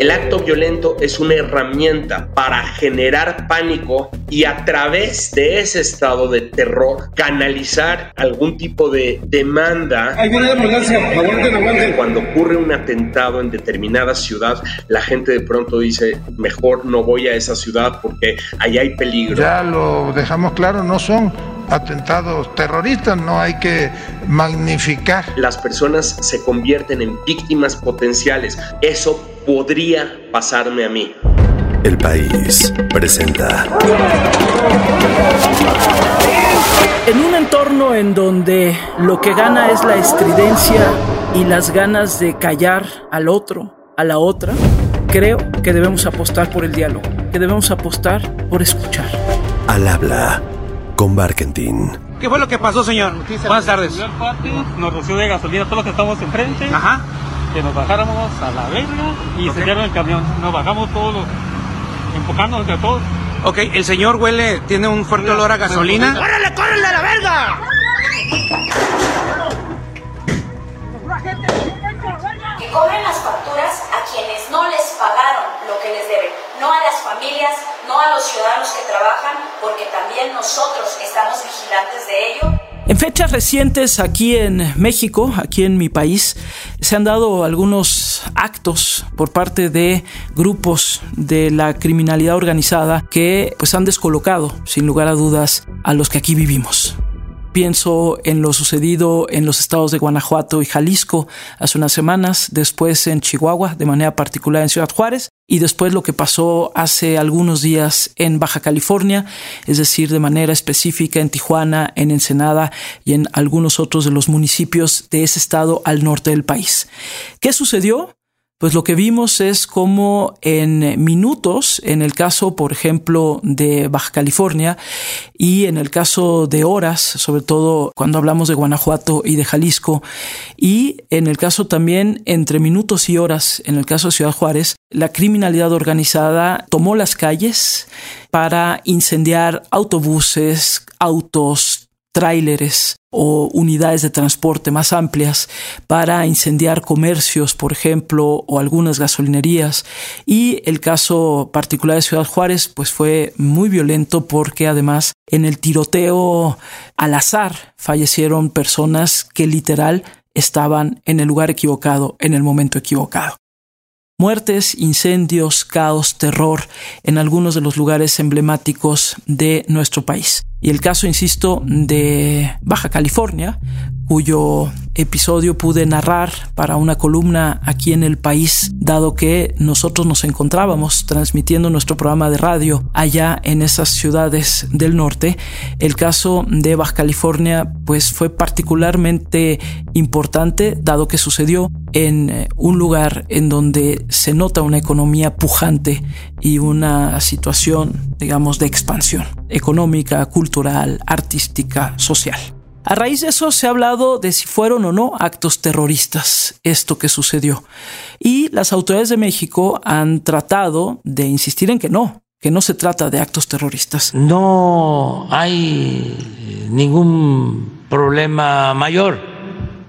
El acto violento es una herramienta para generar pánico y a través de ese estado de terror canalizar algún tipo de demanda. Cuando ocurre un atentado en determinada ciudad, la gente de pronto dice, mejor no voy a esa ciudad porque allá hay peligro. Ya lo dejamos claro, no son atentados terroristas, no hay que magnificar. Las personas se convierten en víctimas potenciales. Eso podría pasarme a mí. El país presenta. En un entorno en donde lo que gana es la estridencia y las ganas de callar al otro, a la otra, creo que debemos apostar por el diálogo, que debemos apostar por escuchar. Al habla con Barkentin. ¿Qué fue lo que pasó, señor? Buenas tardes. El parte nos roció de gasolina todo lo que estamos enfrente. Ajá. Que nos bajáramos a la verga y Ok. se el camión. Nos bajamos todos, enfocándonos entre todos. Ok, el señor huele, tiene un fuerte olor a gasolina. ¡Córrele, córrele a la verga! que cobren las facturas a quienes no les pagaron lo que les deben, no a las familias, no a los ciudadanos que trabajan, porque también nosotros estamos vigilantes de ello. En fechas recientes aquí en México, aquí en mi país, se han dado algunos actos por parte de grupos de la criminalidad organizada que pues han descolocado, sin lugar a dudas, a los que aquí vivimos. Pienso en lo sucedido en los estados de Guanajuato y Jalisco hace unas semanas, después en Chihuahua, de manera particular en Ciudad Juárez, y después lo que pasó hace algunos días en Baja California, es decir, de manera específica en Tijuana, en Ensenada y en algunos otros de los municipios de ese estado al norte del país. ¿Qué sucedió? Pues lo que vimos es como en minutos, en el caso, por ejemplo, de Baja California y en el caso de horas, sobre todo cuando hablamos de Guanajuato y de Jalisco, y en el caso también entre minutos y horas, en el caso de Ciudad Juárez, la criminalidad organizada tomó las calles para incendiar autobuses, autos, tráileres o unidades de transporte más amplias para incendiar comercios, por ejemplo, o algunas gasolinerías. Y el caso particular de Ciudad Juárez, pues fue muy violento porque además en el tiroteo al azar fallecieron personas que literal estaban en el lugar equivocado, en el momento equivocado. Muertes, incendios, caos, terror en algunos de los lugares emblemáticos de nuestro país. Y el caso, insisto, de Baja California, cuyo episodio pude narrar para una columna aquí en el país, dado que nosotros nos encontrábamos transmitiendo nuestro programa de radio allá en esas ciudades del norte. El caso de Baja California pues fue particularmente importante, dado que sucedió en eh, un lugar en donde se nota una economía pujante y una situación, digamos, de expansión económica, cultural, artística, social. A raíz de eso se ha hablado de si fueron o no actos terroristas esto que sucedió. Y las autoridades de México han tratado de insistir en que no, que no se trata de actos terroristas. No hay ningún problema mayor,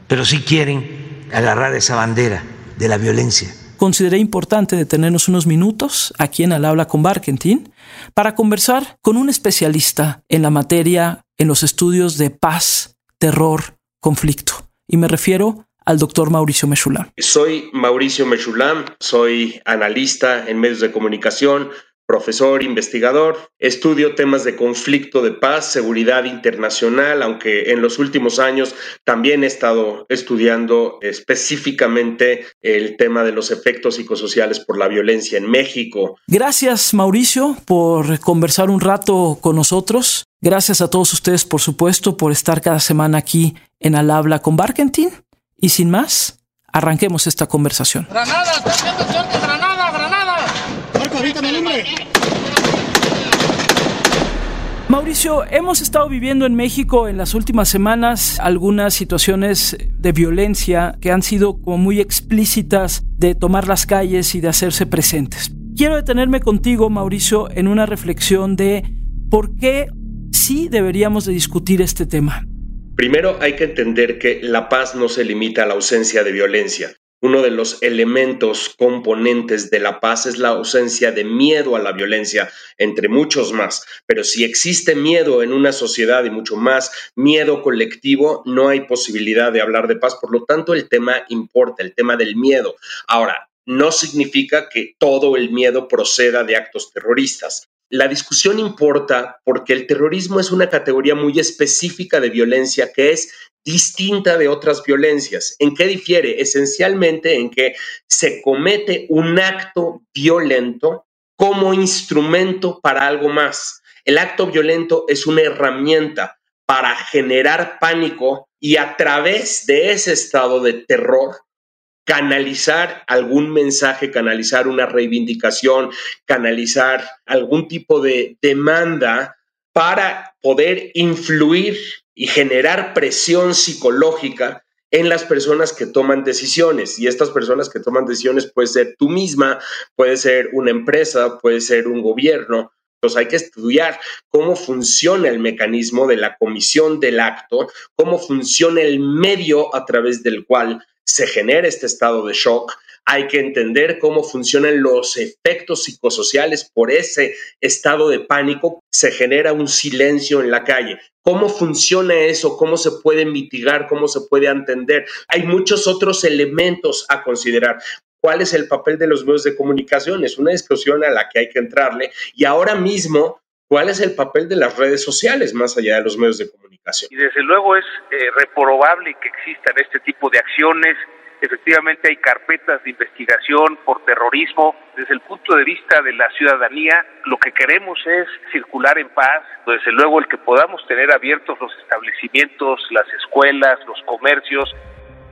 pero sí quieren agarrar esa bandera de la violencia. Consideré importante detenernos unos minutos aquí en Al Habla con Barkentin para conversar con un especialista en la materia en los estudios de paz, terror, conflicto. Y me refiero al doctor Mauricio Mechulam. Soy Mauricio Mechulam, soy analista en medios de comunicación, profesor, investigador, estudio temas de conflicto de paz, seguridad internacional, aunque en los últimos años también he estado estudiando específicamente el tema de los efectos psicosociales por la violencia en México. Gracias Mauricio por conversar un rato con nosotros. Gracias a todos ustedes, por supuesto, por estar cada semana aquí en Al Habla con Barkentin. Y sin más, arranquemos esta conversación. ¡Granada! ¡Está haciendo suerte! ¡Granada! ¡Granada! El. Mauricio, hemos estado viviendo en México en las últimas semanas algunas situaciones de violencia que han sido como muy explícitas de tomar las calles y de hacerse presentes. Quiero detenerme contigo, Mauricio, en una reflexión de por qué sí deberíamos de discutir este tema. Primero hay que entender que la paz no se limita a la ausencia de violencia. Uno de los elementos componentes de la paz es la ausencia de miedo a la violencia, entre muchos más. Pero si existe miedo en una sociedad y mucho más miedo colectivo, no hay posibilidad de hablar de paz. Por lo tanto, el tema importa, el tema del miedo. Ahora, no significa que todo el miedo proceda de actos terroristas. La discusión importa porque el terrorismo es una categoría muy específica de violencia que es distinta de otras violencias. ¿En qué difiere? Esencialmente en que se comete un acto violento como instrumento para algo más. El acto violento es una herramienta para generar pánico y a través de ese estado de terror canalizar algún mensaje, canalizar una reivindicación, canalizar algún tipo de demanda para poder influir y generar presión psicológica en las personas que toman decisiones. Y estas personas que toman decisiones puede ser tú misma, puede ser una empresa, puede ser un gobierno. Entonces hay que estudiar cómo funciona el mecanismo de la comisión del acto, cómo funciona el medio a través del cual se genera este estado de shock, hay que entender cómo funcionan los efectos psicosociales por ese estado de pánico, se genera un silencio en la calle. ¿Cómo funciona eso? ¿Cómo se puede mitigar? ¿Cómo se puede entender? Hay muchos otros elementos a considerar. ¿Cuál es el papel de los medios de comunicación? Es una discusión a la que hay que entrarle. Y ahora mismo, ¿cuál es el papel de las redes sociales más allá de los medios de comunicación? Y desde luego es eh, reprobable que existan este tipo de acciones Efectivamente hay carpetas de investigación por terrorismo. Desde el punto de vista de la ciudadanía, lo que queremos es circular en paz. Desde luego el que podamos tener abiertos los establecimientos, las escuelas, los comercios,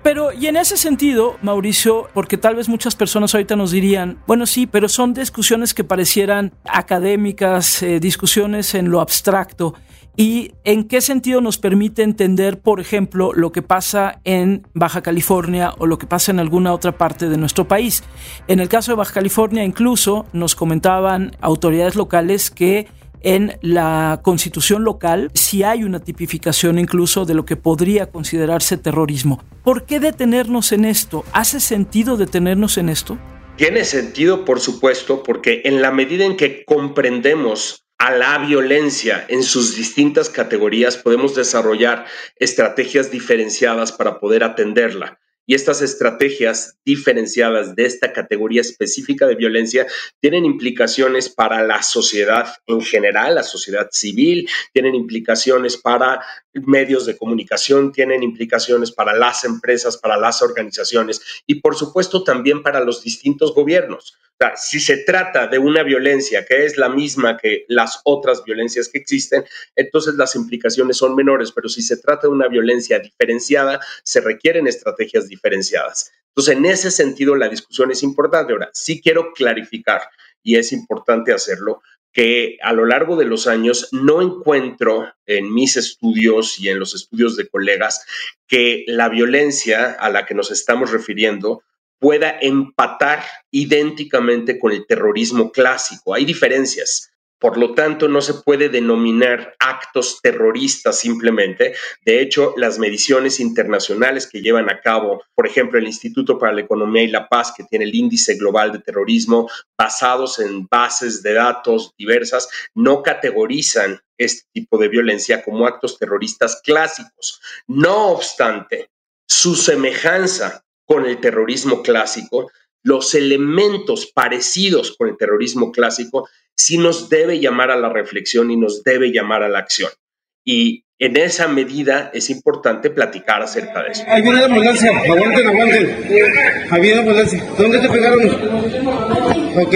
pero, y en ese sentido, Mauricio, porque tal vez muchas personas ahorita nos dirían, bueno, sí, pero son discusiones que parecieran académicas, eh, discusiones en lo abstracto. ¿Y en qué sentido nos permite entender, por ejemplo, lo que pasa en Baja California o lo que pasa en alguna otra parte de nuestro país? En el caso de Baja California, incluso nos comentaban autoridades locales que en la constitución local sí hay una tipificación incluso de lo que podría considerarse terrorismo. ¿Por qué detenernos en esto? ¿Hace sentido detenernos en esto? Tiene sentido, por supuesto, porque en la medida en que comprendemos a la violencia en sus distintas categorías, podemos desarrollar estrategias diferenciadas para poder atenderla. Y estas estrategias diferenciadas de esta categoría específica de violencia tienen implicaciones para la sociedad en general, la sociedad civil, tienen implicaciones para medios de comunicación, tienen implicaciones para las empresas, para las organizaciones y por supuesto también para los distintos gobiernos. Si se trata de una violencia que es la misma que las otras violencias que existen, entonces las implicaciones son menores, pero si se trata de una violencia diferenciada, se requieren estrategias diferenciadas. Entonces, en ese sentido, la discusión es importante. Ahora, sí quiero clarificar, y es importante hacerlo, que a lo largo de los años no encuentro en mis estudios y en los estudios de colegas que la violencia a la que nos estamos refiriendo pueda empatar idénticamente con el terrorismo clásico. Hay diferencias. Por lo tanto, no se puede denominar actos terroristas simplemente. De hecho, las mediciones internacionales que llevan a cabo, por ejemplo, el Instituto para la Economía y la Paz, que tiene el índice global de terrorismo, basados en bases de datos diversas, no categorizan este tipo de violencia como actos terroristas clásicos. No obstante, su semejanza con el terrorismo clásico, los elementos parecidos con el terrorismo clásico sí nos debe llamar a la reflexión y nos debe llamar a la acción. Y en esa medida es importante platicar acerca de eso. Ahí viene la ambulancia, aguanten, aguanten. Ahí viene la ambulancia. ¿Dónde te pegaron? Ok.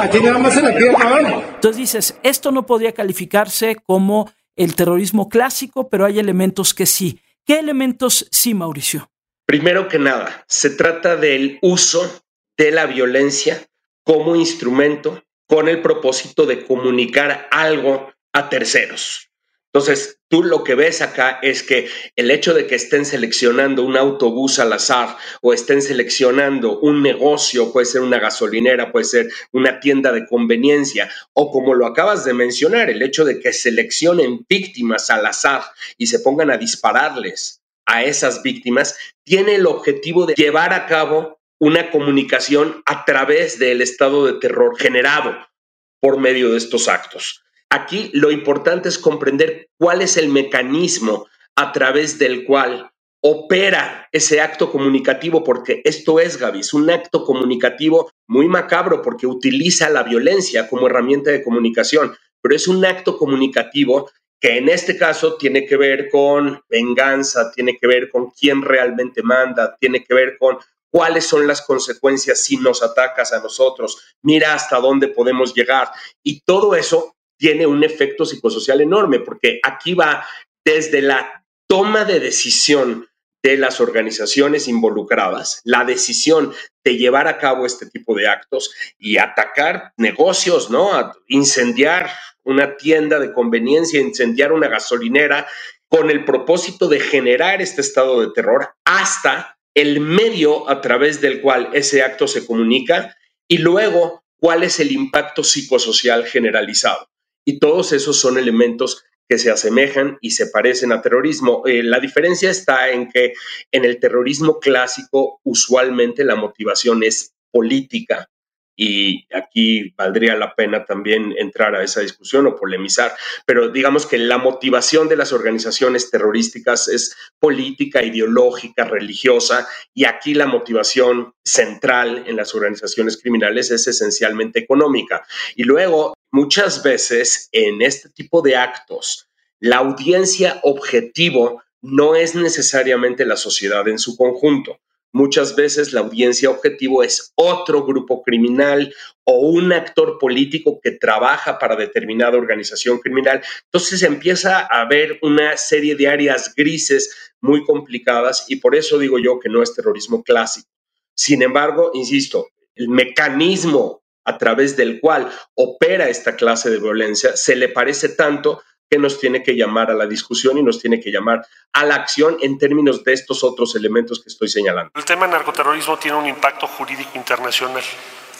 Aquí nada más en la pierna. Entonces dices, esto no podría calificarse como el terrorismo clásico, pero hay elementos que sí. ¿Qué elementos sí, Mauricio? Primero que nada, se trata del uso de la violencia como instrumento con el propósito de comunicar algo a terceros. Entonces, tú lo que ves acá es que el hecho de que estén seleccionando un autobús al azar o estén seleccionando un negocio, puede ser una gasolinera, puede ser una tienda de conveniencia, o como lo acabas de mencionar, el hecho de que seleccionen víctimas al azar y se pongan a dispararles a esas víctimas, tiene el objetivo de llevar a cabo una comunicación a través del estado de terror generado por medio de estos actos. Aquí lo importante es comprender cuál es el mecanismo a través del cual opera ese acto comunicativo, porque esto es, Gaby, es un acto comunicativo muy macabro porque utiliza la violencia como herramienta de comunicación, pero es un acto comunicativo que en este caso tiene que ver con venganza, tiene que ver con quién realmente manda, tiene que ver con cuáles son las consecuencias si nos atacas a nosotros, mira hasta dónde podemos llegar. Y todo eso tiene un efecto psicosocial enorme, porque aquí va desde la toma de decisión de las organizaciones involucradas, la decisión de llevar a cabo este tipo de actos y atacar negocios, ¿no? incendiar una tienda de conveniencia, incendiar una gasolinera con el propósito de generar este estado de terror hasta el medio a través del cual ese acto se comunica y luego cuál es el impacto psicosocial generalizado. Y todos esos son elementos que se asemejan y se parecen a terrorismo. Eh, la diferencia está en que en el terrorismo clásico usualmente la motivación es política y aquí valdría la pena también entrar a esa discusión o polemizar, pero digamos que la motivación de las organizaciones terrorísticas es política, ideológica, religiosa, y aquí la motivación central en las organizaciones criminales es esencialmente económica. Y luego, muchas veces en este tipo de actos, la audiencia objetivo no es necesariamente la sociedad en su conjunto. Muchas veces la audiencia objetivo es otro grupo criminal o un actor político que trabaja para determinada organización criminal. Entonces empieza a haber una serie de áreas grises muy complicadas y por eso digo yo que no es terrorismo clásico. Sin embargo, insisto, el mecanismo a través del cual opera esta clase de violencia se le parece tanto que nos tiene que llamar a la discusión y nos tiene que llamar a la acción en términos de estos otros elementos que estoy señalando. El tema narcoterrorismo tiene un impacto jurídico internacional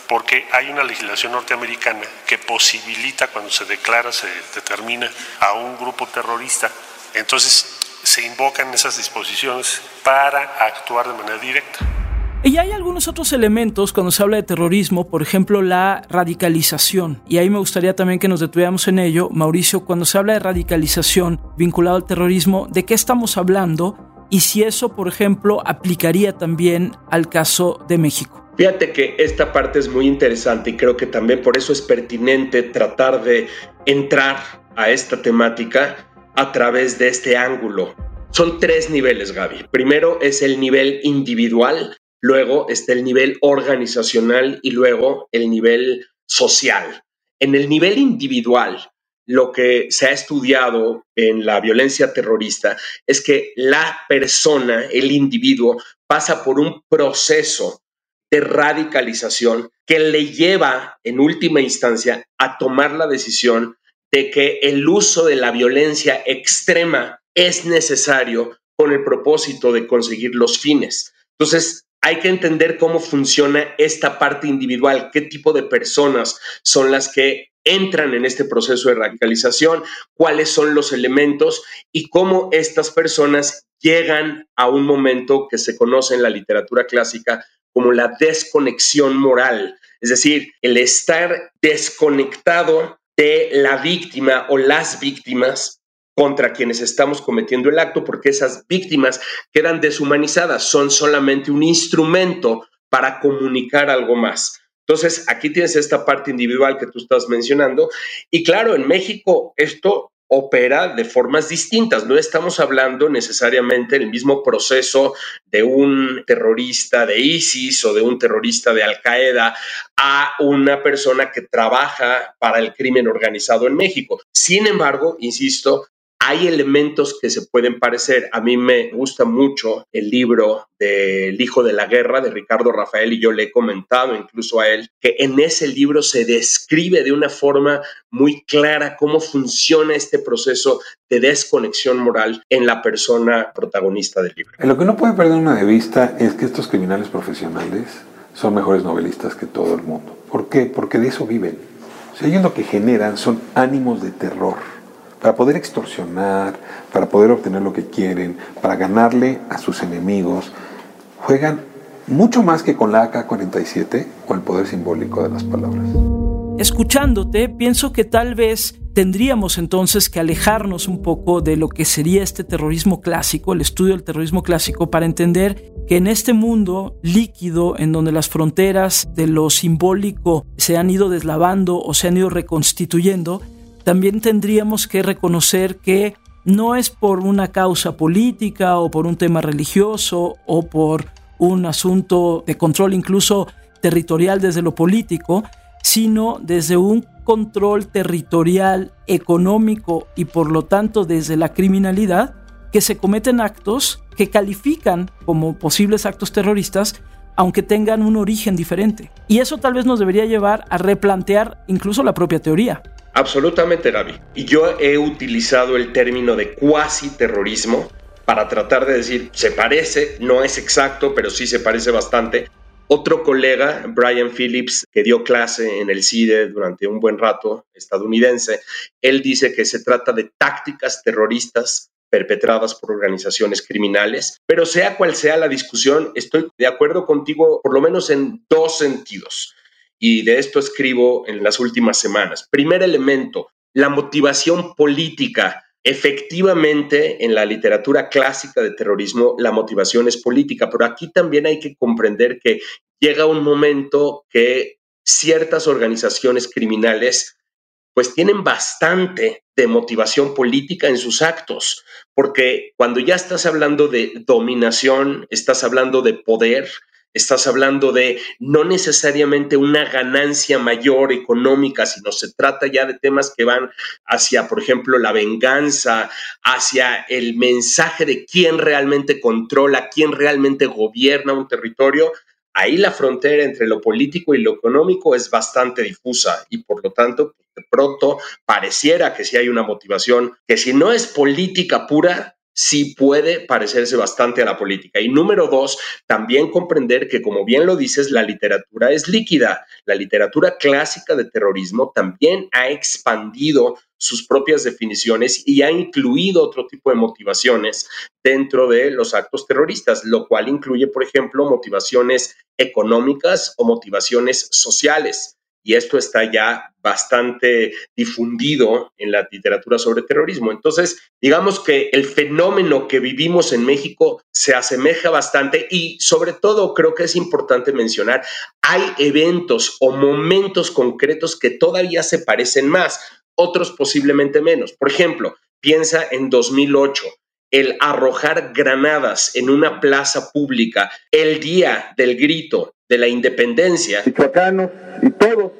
porque hay una legislación norteamericana que posibilita cuando se declara, se determina a un grupo terrorista, entonces se invocan esas disposiciones para actuar de manera directa. Y hay algunos otros elementos cuando se habla de terrorismo, por ejemplo la radicalización. Y ahí me gustaría también que nos detuviéramos en ello. Mauricio, cuando se habla de radicalización vinculado al terrorismo, ¿de qué estamos hablando? Y si eso, por ejemplo, aplicaría también al caso de México. Fíjate que esta parte es muy interesante y creo que también por eso es pertinente tratar de entrar a esta temática a través de este ángulo. Son tres niveles, Gaby. Primero es el nivel individual, luego está el nivel organizacional y luego el nivel social. En el nivel individual, lo que se ha estudiado en la violencia terrorista es que la persona, el individuo, pasa por un proceso de radicalización que le lleva en última instancia a tomar la decisión de que el uso de la violencia extrema es necesario con el propósito de conseguir los fines. Entonces, hay que entender cómo funciona esta parte individual, qué tipo de personas son las que entran en este proceso de radicalización, cuáles son los elementos y cómo estas personas llegan a un momento que se conoce en la literatura clásica como la desconexión moral, es decir, el estar desconectado de la víctima o las víctimas contra quienes estamos cometiendo el acto, porque esas víctimas quedan deshumanizadas, son solamente un instrumento para comunicar algo más. Entonces, aquí tienes esta parte individual que tú estás mencionando. Y claro, en México esto opera de formas distintas. No estamos hablando necesariamente del mismo proceso de un terrorista de ISIS o de un terrorista de Al Qaeda a una persona que trabaja para el crimen organizado en México. Sin embargo, insisto, hay elementos que se pueden parecer. A mí me gusta mucho el libro del Hijo de la Guerra de Ricardo Rafael y yo le he comentado incluso a él que en ese libro se describe de una forma muy clara cómo funciona este proceso de desconexión moral en la persona protagonista del libro. Lo que no puede perder una de vista es que estos criminales profesionales son mejores novelistas que todo el mundo. ¿Por qué? Porque de eso viven. O sea, ellos lo que generan son ánimos de terror para poder extorsionar, para poder obtener lo que quieren, para ganarle a sus enemigos, juegan mucho más que con la AK-47 o el poder simbólico de las palabras. Escuchándote, pienso que tal vez tendríamos entonces que alejarnos un poco de lo que sería este terrorismo clásico, el estudio del terrorismo clásico, para entender que en este mundo líquido, en donde las fronteras de lo simbólico se han ido deslavando o se han ido reconstituyendo, también tendríamos que reconocer que no es por una causa política o por un tema religioso o por un asunto de control incluso territorial desde lo político, sino desde un control territorial, económico y por lo tanto desde la criminalidad, que se cometen actos que califican como posibles actos terroristas, aunque tengan un origen diferente. Y eso tal vez nos debería llevar a replantear incluso la propia teoría. Absolutamente, Gaby. Y yo he utilizado el término de cuasi terrorismo para tratar de decir, se parece, no es exacto, pero sí se parece bastante otro colega, Brian Phillips, que dio clase en el CIDE durante un buen rato, estadounidense, él dice que se trata de tácticas terroristas perpetradas por organizaciones criminales, pero sea cual sea la discusión, estoy de acuerdo contigo por lo menos en dos sentidos, y de esto escribo en las últimas semanas. Primer elemento, la motivación política Efectivamente, en la literatura clásica de terrorismo, la motivación es política, pero aquí también hay que comprender que llega un momento que ciertas organizaciones criminales pues tienen bastante de motivación política en sus actos, porque cuando ya estás hablando de dominación, estás hablando de poder, Estás hablando de no necesariamente una ganancia mayor económica, sino se trata ya de temas que van hacia, por ejemplo, la venganza, hacia el mensaje de quién realmente controla, quién realmente gobierna un territorio. Ahí la frontera entre lo político y lo económico es bastante difusa y por lo tanto, de pronto pareciera que si hay una motivación que si no es política pura, sí puede parecerse bastante a la política. Y número dos, también comprender que, como bien lo dices, la literatura es líquida. La literatura clásica de terrorismo también ha expandido sus propias definiciones y ha incluido otro tipo de motivaciones dentro de los actos terroristas, lo cual incluye, por ejemplo, motivaciones económicas o motivaciones sociales y esto está ya bastante difundido en la literatura sobre terrorismo. Entonces, digamos que el fenómeno que vivimos en México se asemeja bastante y sobre todo creo que es importante mencionar, hay eventos o momentos concretos que todavía se parecen más, otros posiblemente menos. Por ejemplo, piensa en 2008 el arrojar granadas en una plaza pública el día del grito de la independencia. Michoacanos y todos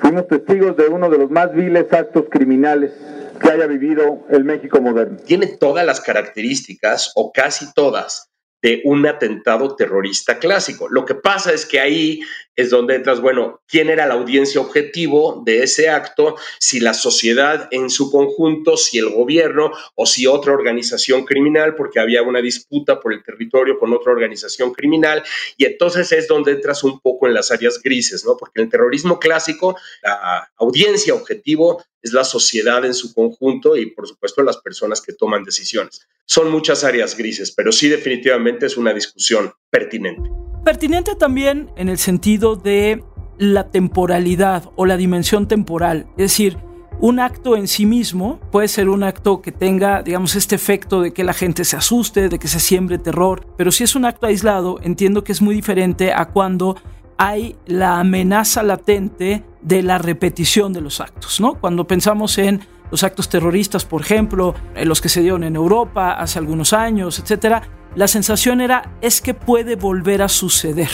fuimos testigos de uno de los más viles actos criminales que haya vivido el México moderno. Tiene todas las características, o casi todas, de un atentado terrorista clásico. Lo que pasa es que ahí es donde entras, bueno, ¿quién era la audiencia objetivo de ese acto? Si la sociedad en su conjunto, si el gobierno o si otra organización criminal, porque había una disputa por el territorio con otra organización criminal. Y entonces es donde entras un poco en las áreas grises, ¿no? Porque en el terrorismo clásico, la audiencia objetivo es la sociedad en su conjunto y, por supuesto, las personas que toman decisiones son muchas áreas grises, pero sí definitivamente es una discusión pertinente. Pertinente también en el sentido de la temporalidad o la dimensión temporal, es decir, un acto en sí mismo puede ser un acto que tenga, digamos, este efecto de que la gente se asuste, de que se siembre terror, pero si es un acto aislado, entiendo que es muy diferente a cuando hay la amenaza latente de la repetición de los actos, ¿no? Cuando pensamos en los actos terroristas, por ejemplo, los que se dieron en Europa hace algunos años, etcétera, la sensación era es que puede volver a suceder,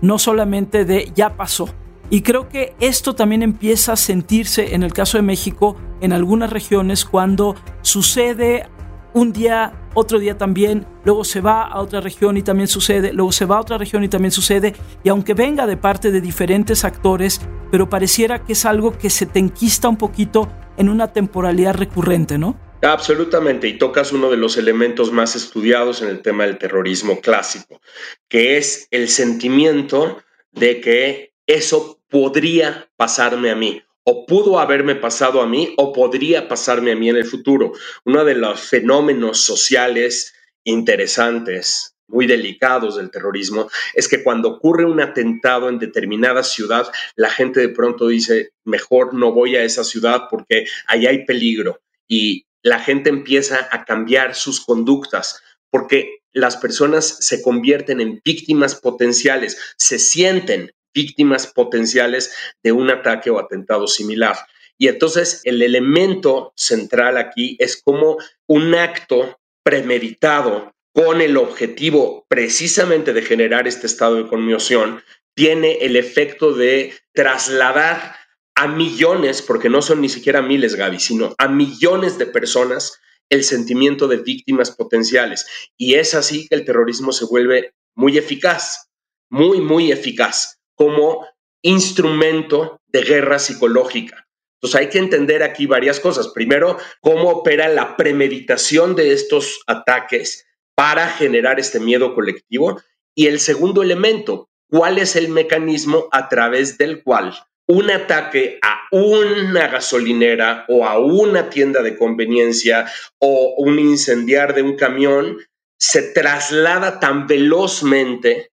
no solamente de ya pasó. Y creo que esto también empieza a sentirse en el caso de México en algunas regiones cuando sucede un día, otro día también, luego se va a otra región y también sucede, luego se va a otra región y también sucede, y aunque venga de parte de diferentes actores, pero pareciera que es algo que se te enquista un poquito en una temporalidad recurrente, ¿no? Absolutamente, y tocas uno de los elementos más estudiados en el tema del terrorismo clásico, que es el sentimiento de que eso podría pasarme a mí o pudo haberme pasado a mí o podría pasarme a mí en el futuro. Uno de los fenómenos sociales interesantes, muy delicados del terrorismo, es que cuando ocurre un atentado en determinada ciudad, la gente de pronto dice, mejor no voy a esa ciudad porque allá hay peligro. Y la gente empieza a cambiar sus conductas porque las personas se convierten en víctimas potenciales, se sienten víctimas potenciales de un ataque o atentado similar. Y entonces el elemento central aquí es como un acto premeditado con el objetivo precisamente de generar este estado de conmoción, tiene el efecto de trasladar a millones, porque no son ni siquiera miles, Gaby, sino a millones de personas el sentimiento de víctimas potenciales. Y es así que el terrorismo se vuelve muy eficaz, muy, muy eficaz como instrumento de guerra psicológica. Entonces hay que entender aquí varias cosas. Primero, cómo opera la premeditación de estos ataques para generar este miedo colectivo. Y el segundo elemento, cuál es el mecanismo a través del cual un ataque a una gasolinera o a una tienda de conveniencia o un incendiar de un camión se traslada tan velozmente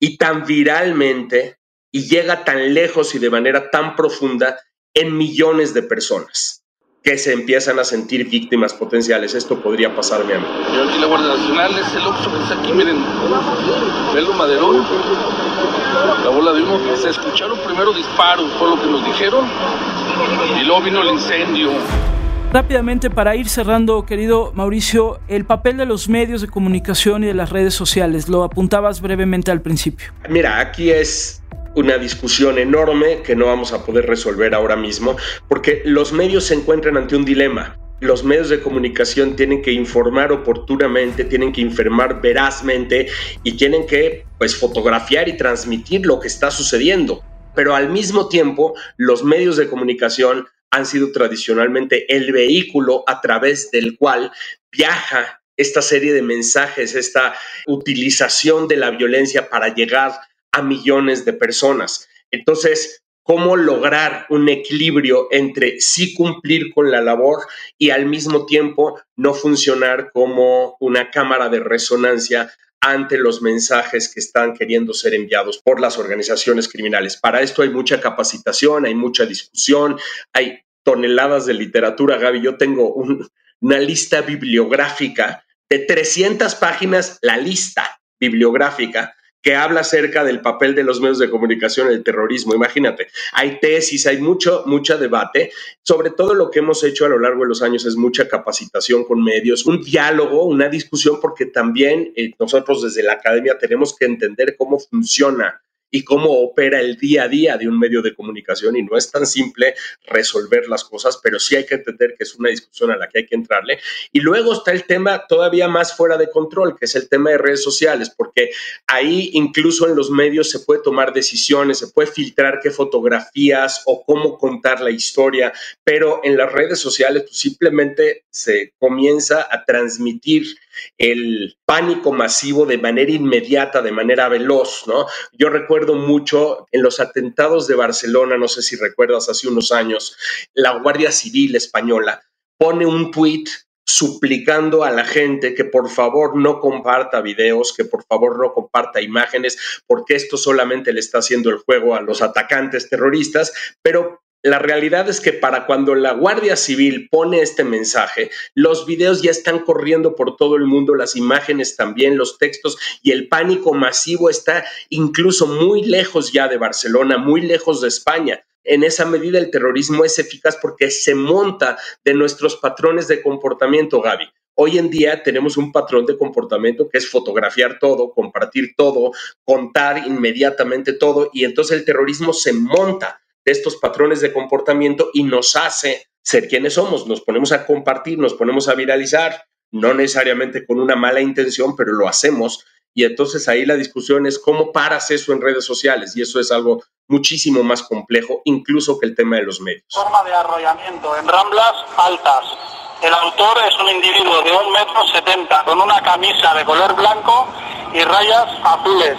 y tan viralmente y llega tan lejos y de manera tan profunda en millones de personas que se empiezan a sentir víctimas potenciales. Esto podría pasarme a mí. Yo aquí la Guardia Nacional es el Oxxo que está aquí, miren, Velo Maderón, la bola de humo. Se escucharon primero disparos, fue lo que nos dijeron, y luego vino el incendio. Rápidamente, para ir cerrando, querido Mauricio, el papel de los medios de comunicación y de las redes sociales, lo apuntabas brevemente al principio. Mira, aquí es una discusión enorme que no vamos a poder resolver ahora mismo, porque los medios se encuentran ante un dilema. Los medios de comunicación tienen que informar oportunamente, tienen que informar verazmente y tienen que pues fotografiar y transmitir lo que está sucediendo. Pero al mismo tiempo, los medios de comunicación han sido tradicionalmente el vehículo a través del cual viaja esta serie de mensajes, esta utilización de la violencia para llegar a millones de personas. Entonces, ¿cómo lograr un equilibrio entre sí cumplir con la labor y al mismo tiempo no funcionar como una cámara de resonancia ante los mensajes que están queriendo ser enviados por las organizaciones criminales. Para esto hay mucha capacitación, hay mucha discusión, hay toneladas de literatura, Gaby. Yo tengo una lista bibliográfica de 300 páginas, la lista bibliográfica que habla acerca del papel de los medios de comunicación en el terrorismo. Imagínate, hay tesis, hay mucho, mucho debate. Sobre todo lo que hemos hecho a lo largo de los años es mucha capacitación con medios, un diálogo, una discusión, porque también eh, nosotros desde la academia tenemos que entender cómo funciona y cómo opera el día a día de un medio de comunicación y no es tan simple resolver las cosas, pero sí hay que entender que es una discusión a la que hay que entrarle. Y luego está el tema todavía más fuera de control, que es el tema de redes sociales, porque ahí incluso en los medios se puede tomar decisiones, se puede filtrar qué fotografías o cómo contar la historia, pero en las redes sociales pues, simplemente se comienza a transmitir el pánico masivo de manera inmediata, de manera veloz, ¿no? Yo recuerdo mucho en los atentados de Barcelona, no sé si recuerdas hace unos años, la Guardia Civil española pone un tuit suplicando a la gente que por favor no comparta videos, que por favor no comparta imágenes, porque esto solamente le está haciendo el juego a los atacantes terroristas, pero la realidad es que para cuando la Guardia Civil pone este mensaje, los videos ya están corriendo por todo el mundo, las imágenes también, los textos y el pánico masivo está incluso muy lejos ya de Barcelona, muy lejos de España. En esa medida el terrorismo es eficaz porque se monta de nuestros patrones de comportamiento, Gaby. Hoy en día tenemos un patrón de comportamiento que es fotografiar todo, compartir todo, contar inmediatamente todo y entonces el terrorismo se monta de estos patrones de comportamiento y nos hace ser quienes somos. Nos ponemos a compartir, nos ponemos a viralizar, no necesariamente con una mala intención, pero lo hacemos. Y entonces ahí la discusión es cómo paras eso en redes sociales. Y eso es algo muchísimo más complejo, incluso que el tema de los medios. Forma de arrollamiento en ramblas altas. El autor es un individuo de un metro setenta con una camisa de color blanco y rayas azules.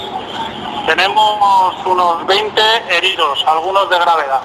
Tenemos unos 20 heridos, algunos de gravedad.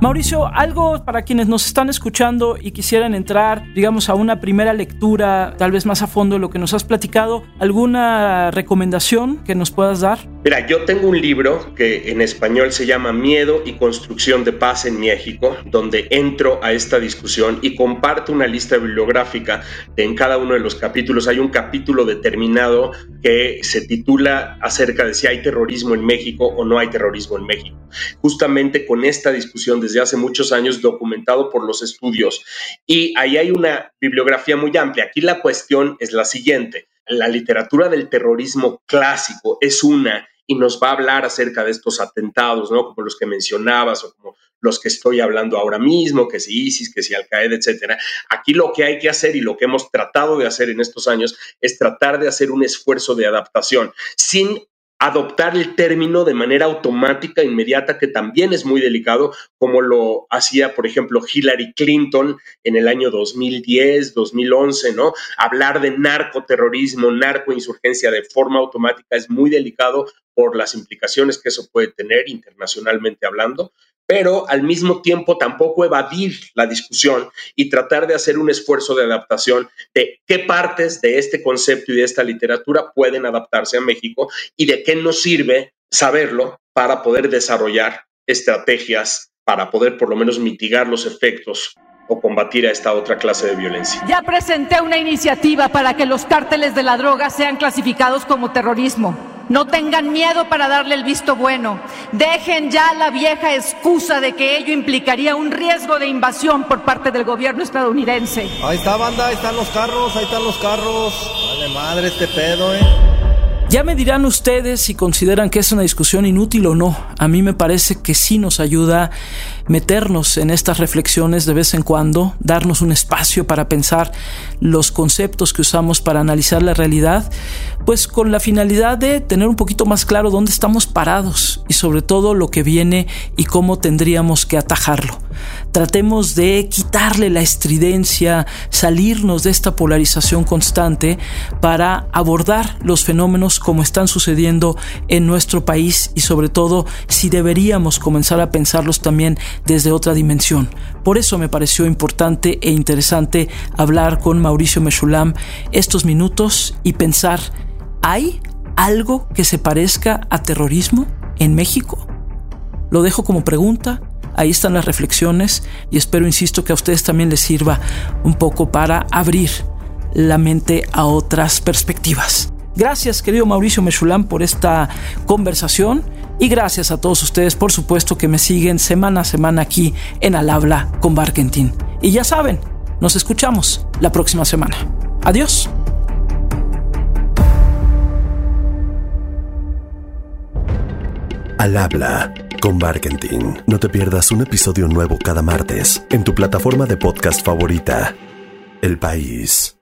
Mauricio, algo para quienes nos están escuchando y quisieran entrar, digamos, a una primera lectura, tal vez más a fondo de lo que nos has platicado, ¿alguna recomendación que nos puedas dar? Mira, yo tengo un libro que en español se llama Miedo y Construcción de Paz en México, donde entro a esta discusión y comparto una lista bibliográfica en cada uno de los capítulos. Hay un capítulo determinado que se titula acerca de si hay terrorismo en México o no hay terrorismo en México. Justamente con esta discusión desde hace muchos años documentado por los estudios. Y ahí hay una bibliografía muy amplia. Aquí la cuestión es la siguiente. La literatura del terrorismo clásico es una y nos va a hablar acerca de estos atentados, ¿no? Como los que mencionabas o como los que estoy hablando ahora mismo, que si ISIS, que si Al-Qaeda, etcétera. Aquí lo que hay que hacer y lo que hemos tratado de hacer en estos años es tratar de hacer un esfuerzo de adaptación sin adoptar el término de manera automática, inmediata, que también es muy delicado, como lo hacía, por ejemplo, Hillary Clinton en el año 2010, 2011, ¿no? Hablar de narcoterrorismo, narcoinsurgencia de forma automática es muy delicado por las implicaciones que eso puede tener internacionalmente hablando pero al mismo tiempo tampoco evadir la discusión y tratar de hacer un esfuerzo de adaptación de qué partes de este concepto y de esta literatura pueden adaptarse a México y de qué nos sirve saberlo para poder desarrollar estrategias para poder por lo menos mitigar los efectos o combatir a esta otra clase de violencia. Ya presenté una iniciativa para que los cárteles de la droga sean clasificados como terrorismo. No tengan miedo para darle el visto bueno. Dejen ya la vieja excusa de que ello implicaría un riesgo de invasión por parte del gobierno estadounidense. Ahí está, banda, ahí están los carros, ahí están los carros. Vale madre este pedo, eh. Ya me dirán ustedes si consideran que es una discusión inútil o no. A mí me parece que sí nos ayuda meternos en estas reflexiones de vez en cuando, darnos un espacio para pensar los conceptos que usamos para analizar la realidad, pues con la finalidad de tener un poquito más claro dónde estamos parados y sobre todo lo que viene y cómo tendríamos que atajarlo. Tratemos de quitarle la estridencia, salirnos de esta polarización constante para abordar los fenómenos como están sucediendo en nuestro país y sobre todo si deberíamos comenzar a pensarlos también desde otra dimensión. Por eso me pareció importante e interesante hablar con Mauricio Mechulam estos minutos y pensar, ¿hay algo que se parezca a terrorismo en México? Lo dejo como pregunta Ahí están las reflexiones y espero, insisto, que a ustedes también les sirva un poco para abrir la mente a otras perspectivas. Gracias, querido Mauricio Mechulam, por esta conversación y gracias a todos ustedes, por supuesto, que me siguen semana a semana aquí en Al Habla con Barkentin. Y ya saben, nos escuchamos la próxima semana. Adiós. Al Habla con Barkentin. No te pierdas un episodio nuevo cada martes en tu plataforma de podcast favorita. El País.